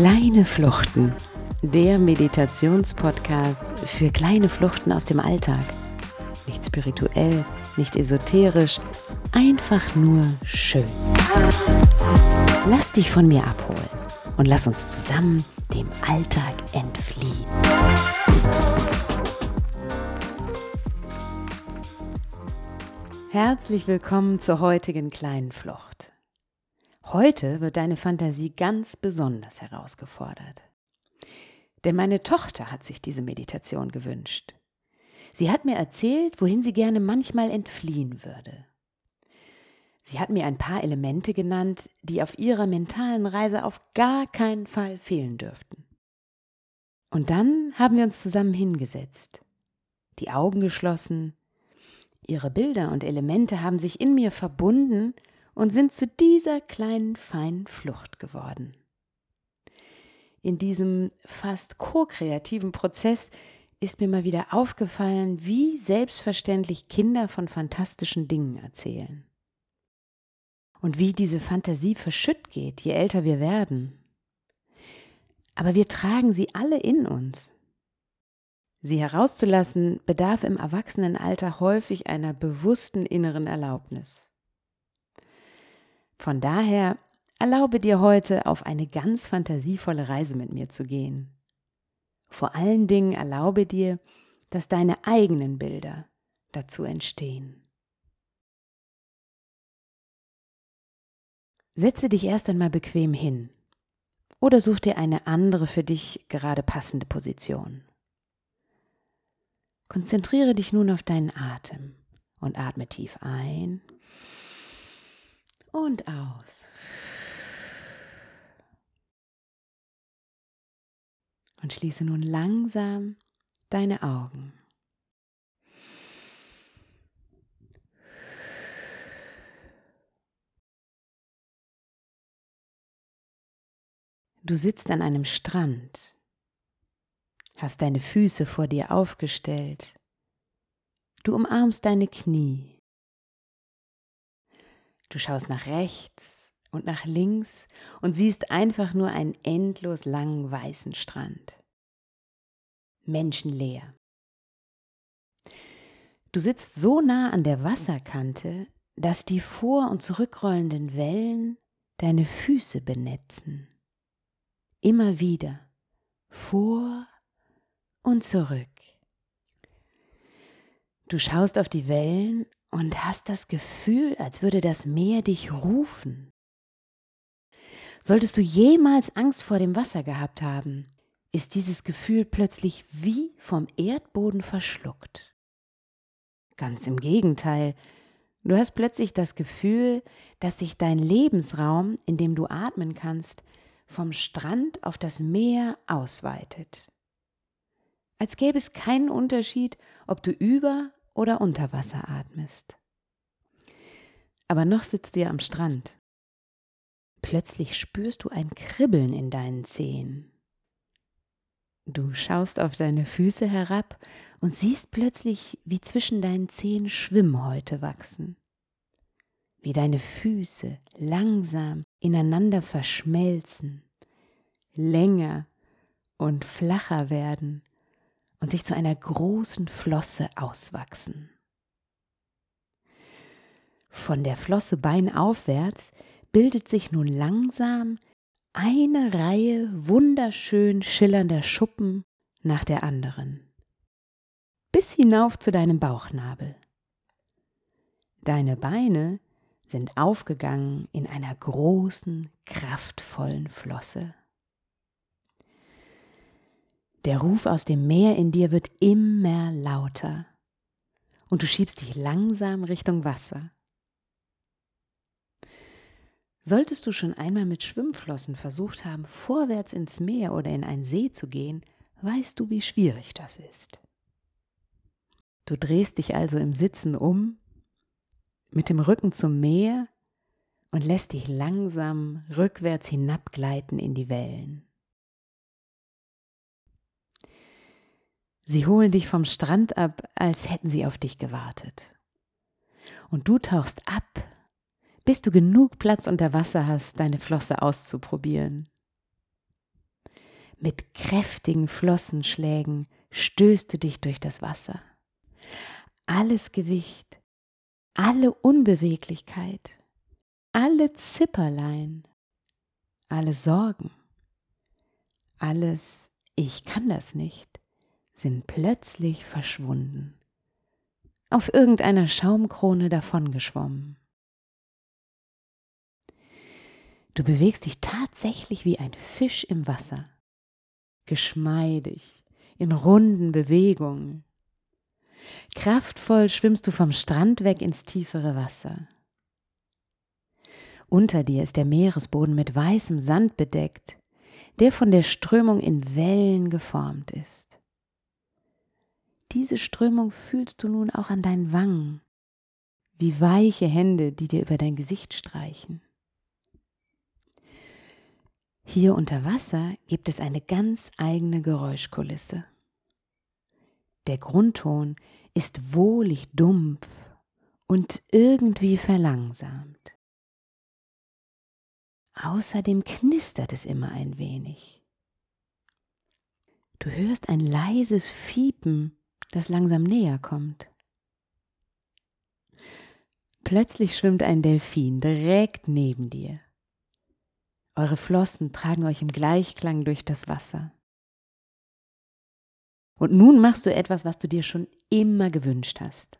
Kleine Fluchten, der Meditationspodcast für kleine Fluchten aus dem Alltag. Nicht spirituell, nicht esoterisch, einfach nur schön. Lass dich von mir abholen und lass uns zusammen dem Alltag entfliehen. Herzlich willkommen zur heutigen kleinen Flucht. Heute wird deine Fantasie ganz besonders herausgefordert. Denn meine Tochter hat sich diese Meditation gewünscht. Sie hat mir erzählt, wohin sie gerne manchmal entfliehen würde. Sie hat mir ein paar Elemente genannt, die auf ihrer mentalen Reise auf gar keinen Fall fehlen dürften. Und dann haben wir uns zusammen hingesetzt, die Augen geschlossen, ihre Bilder und Elemente haben sich in mir verbunden und sind zu dieser kleinen feinen Flucht geworden. In diesem fast ko-kreativen Prozess ist mir mal wieder aufgefallen, wie selbstverständlich Kinder von fantastischen Dingen erzählen. Und wie diese Fantasie verschütt geht, je älter wir werden. Aber wir tragen sie alle in uns. Sie herauszulassen bedarf im Erwachsenenalter häufig einer bewussten inneren Erlaubnis. Von daher erlaube dir heute auf eine ganz fantasievolle Reise mit mir zu gehen. Vor allen Dingen erlaube dir, dass deine eigenen Bilder dazu entstehen. Setze dich erst einmal bequem hin oder such dir eine andere für dich gerade passende Position. Konzentriere dich nun auf deinen Atem und atme tief ein und aus. Und schließe nun langsam deine Augen. Du sitzt an einem Strand, hast deine Füße vor dir aufgestellt, du umarmst deine Knie Du schaust nach rechts und nach links und siehst einfach nur einen endlos langen weißen Strand. Menschenleer. Du sitzt so nah an der Wasserkante, dass die vor- und zurückrollenden Wellen deine Füße benetzen. Immer wieder vor und zurück. Du schaust auf die Wellen und hast das Gefühl, als würde das Meer dich rufen. Solltest du jemals Angst vor dem Wasser gehabt haben, ist dieses Gefühl plötzlich wie vom Erdboden verschluckt. Ganz im Gegenteil, du hast plötzlich das Gefühl, dass sich dein Lebensraum, in dem du atmen kannst, vom Strand auf das Meer ausweitet. Als gäbe es keinen Unterschied, ob du über oder unter Wasser atmest. Aber noch sitzt ja am Strand. Plötzlich spürst du ein Kribbeln in deinen Zehen. Du schaust auf deine Füße herab und siehst plötzlich, wie zwischen deinen Zehen Schwimmhäute wachsen, wie deine Füße langsam ineinander verschmelzen, länger und flacher werden und sich zu einer großen Flosse auswachsen. Von der Flosse beinaufwärts bildet sich nun langsam eine Reihe wunderschön schillernder Schuppen nach der anderen, bis hinauf zu deinem Bauchnabel. Deine Beine sind aufgegangen in einer großen, kraftvollen Flosse. Der Ruf aus dem Meer in dir wird immer lauter und du schiebst dich langsam Richtung Wasser. Solltest du schon einmal mit Schwimmflossen versucht haben, vorwärts ins Meer oder in einen See zu gehen, weißt du, wie schwierig das ist. Du drehst dich also im Sitzen um, mit dem Rücken zum Meer und lässt dich langsam rückwärts hinabgleiten in die Wellen. Sie holen dich vom Strand ab, als hätten sie auf dich gewartet. Und du tauchst ab, bis du genug Platz unter Wasser hast, deine Flosse auszuprobieren. Mit kräftigen Flossenschlägen stößt du dich durch das Wasser. Alles Gewicht, alle Unbeweglichkeit, alle Zipperlein, alle Sorgen, alles Ich kann das nicht, sind plötzlich verschwunden, auf irgendeiner Schaumkrone davongeschwommen. Du bewegst dich tatsächlich wie ein Fisch im Wasser, geschmeidig, in runden Bewegungen. Kraftvoll schwimmst du vom Strand weg ins tiefere Wasser. Unter dir ist der Meeresboden mit weißem Sand bedeckt, der von der Strömung in Wellen geformt ist. Diese Strömung fühlst du nun auch an deinen Wangen, wie weiche Hände, die dir über dein Gesicht streichen. Hier unter Wasser gibt es eine ganz eigene Geräuschkulisse. Der Grundton ist wohlig dumpf und irgendwie verlangsamt. Außerdem knistert es immer ein wenig. Du hörst ein leises Fiepen, das langsam näher kommt. Plötzlich schwimmt ein Delfin direkt neben dir. Eure Flossen tragen euch im Gleichklang durch das Wasser. Und nun machst du etwas, was du dir schon immer gewünscht hast.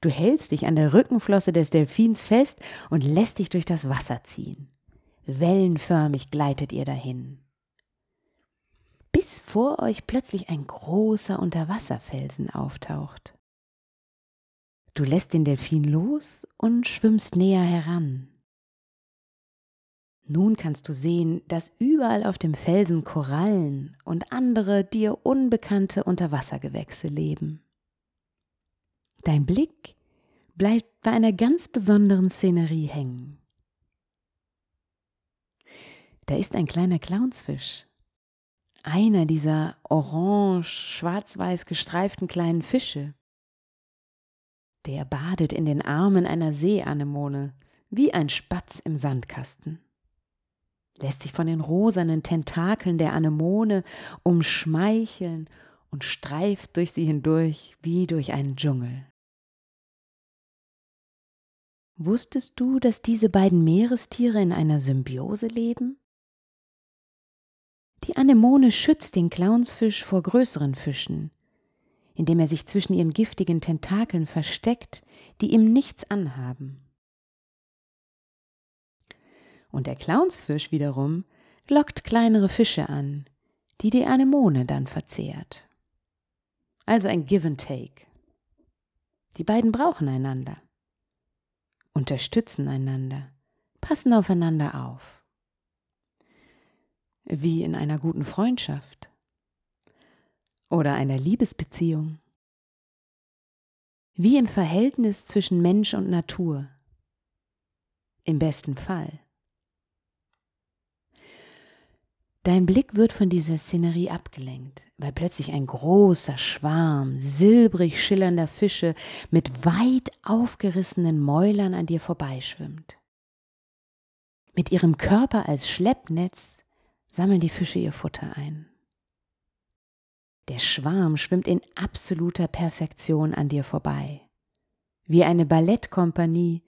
Du hältst dich an der Rückenflosse des Delfins fest und lässt dich durch das Wasser ziehen. Wellenförmig gleitet ihr dahin. Vor euch plötzlich ein großer Unterwasserfelsen auftaucht. Du lässt den Delfin los und schwimmst näher heran. Nun kannst du sehen, dass überall auf dem Felsen Korallen und andere dir unbekannte Unterwassergewächse leben. Dein Blick bleibt bei einer ganz besonderen Szenerie hängen. Da ist ein kleiner Clownsfisch. Einer dieser orange-schwarz-weiß gestreiften kleinen Fische. Der badet in den Armen einer Seeanemone, wie ein Spatz im Sandkasten lässt sich von den rosanen Tentakeln der Anemone umschmeicheln und streift durch sie hindurch wie durch einen Dschungel. Wusstest du, dass diese beiden Meerestiere in einer Symbiose leben? Die Anemone schützt den Clownsfisch vor größeren Fischen, indem er sich zwischen ihren giftigen Tentakeln versteckt, die ihm nichts anhaben. Und der Clownsfisch wiederum lockt kleinere Fische an, die die Anemone dann verzehrt. Also ein Give and Take. Die beiden brauchen einander, unterstützen einander, passen aufeinander auf. Wie in einer guten Freundschaft oder einer Liebesbeziehung. Wie im Verhältnis zwischen Mensch und Natur. Im besten Fall. Dein Blick wird von dieser Szenerie abgelenkt, weil plötzlich ein großer Schwarm silbrig schillernder Fische mit weit aufgerissenen Mäulern an dir vorbeischwimmt. Mit ihrem Körper als Schleppnetz sammeln die Fische ihr Futter ein. Der Schwarm schwimmt in absoluter Perfektion an dir vorbei, wie eine Ballettkompanie,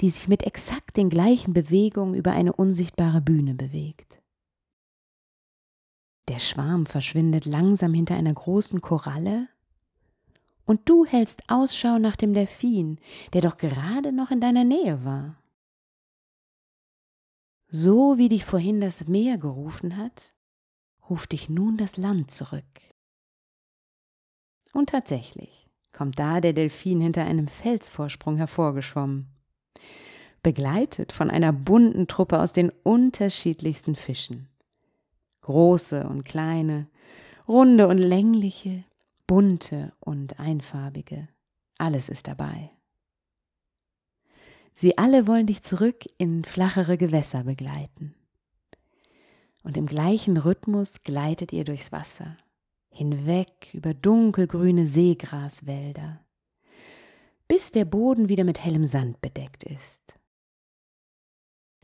die sich mit exakt den gleichen Bewegungen über eine unsichtbare Bühne bewegt. Der Schwarm verschwindet langsam hinter einer großen Koralle und du hältst Ausschau nach dem Delfin, der doch gerade noch in deiner Nähe war. So wie dich vorhin das Meer gerufen hat, ruft dich nun das Land zurück. Und tatsächlich kommt da der Delfin hinter einem Felsvorsprung hervorgeschwommen, begleitet von einer bunten Truppe aus den unterschiedlichsten Fischen große und kleine, runde und längliche, bunte und einfarbige. Alles ist dabei. Sie alle wollen dich zurück in flachere Gewässer begleiten. Und im gleichen Rhythmus gleitet ihr durchs Wasser, hinweg über dunkelgrüne Seegraswälder, bis der Boden wieder mit hellem Sand bedeckt ist.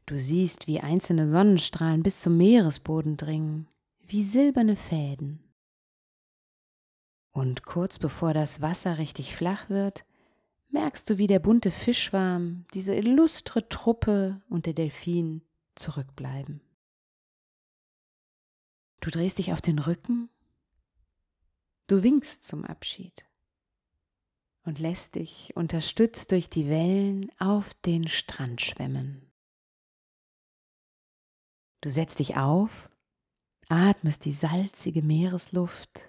Du siehst, wie einzelne Sonnenstrahlen bis zum Meeresboden dringen, wie silberne Fäden. Und kurz bevor das Wasser richtig flach wird, merkst du, wie der bunte Fischschwarm, diese illustre Truppe und der Delfin zurückbleiben. Du drehst dich auf den Rücken, du winkst zum Abschied und lässt dich unterstützt durch die Wellen auf den Strand schwemmen. Du setzt dich auf, atmest die salzige Meeresluft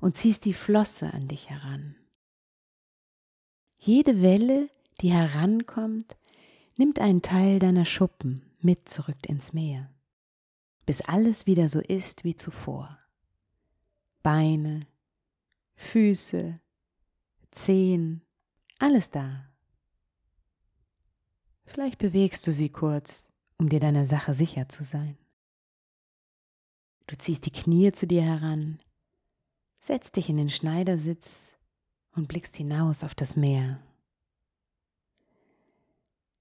und ziehst die Flosse an dich heran. Jede Welle, die herankommt, nimmt einen Teil deiner Schuppen mit zurück ins Meer, bis alles wieder so ist wie zuvor. Beine, Füße, Zehen, alles da. Vielleicht bewegst du sie kurz, um dir deiner Sache sicher zu sein. Du ziehst die Knie zu dir heran, setzt dich in den Schneidersitz und blickst hinaus auf das Meer.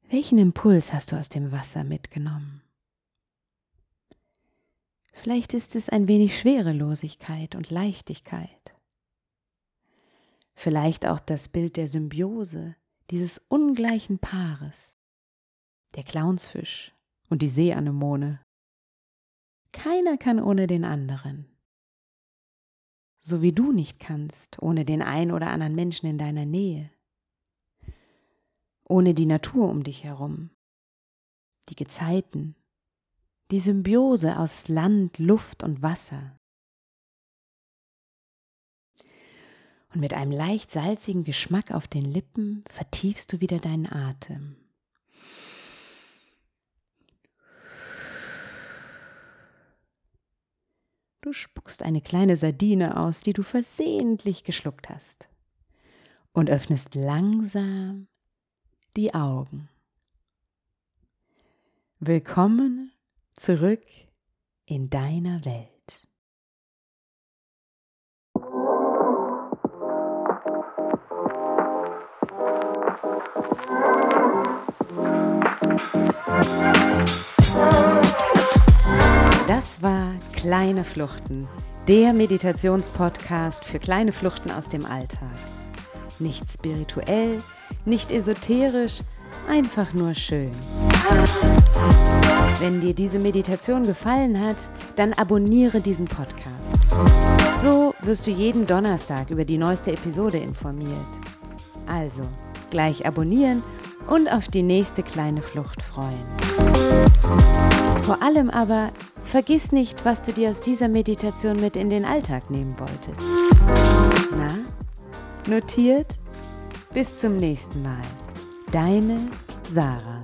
Welchen Impuls hast du aus dem Wasser mitgenommen? Vielleicht ist es ein wenig Schwerelosigkeit und Leichtigkeit. Vielleicht auch das Bild der Symbiose dieses ungleichen Paares, der Clownsfisch und die Seeanemone. Keiner kann ohne den anderen so wie du nicht kannst, ohne den ein oder anderen Menschen in deiner Nähe, ohne die Natur um dich herum, die Gezeiten, die Symbiose aus Land, Luft und Wasser. Und mit einem leicht salzigen Geschmack auf den Lippen vertiefst du wieder deinen Atem. Du spuckst eine kleine Sardine aus, die du versehentlich geschluckt hast, und öffnest langsam die Augen. Willkommen zurück in deiner Welt. Kleine Fluchten, der Meditationspodcast für kleine Fluchten aus dem Alltag. Nicht spirituell, nicht esoterisch, einfach nur schön. Wenn dir diese Meditation gefallen hat, dann abonniere diesen Podcast. So wirst du jeden Donnerstag über die neueste Episode informiert. Also, gleich abonnieren und auf die nächste kleine Flucht freuen. Vor allem aber Vergiss nicht, was du dir aus dieser Meditation mit in den Alltag nehmen wolltest. Na, notiert? Bis zum nächsten Mal. Deine Sarah.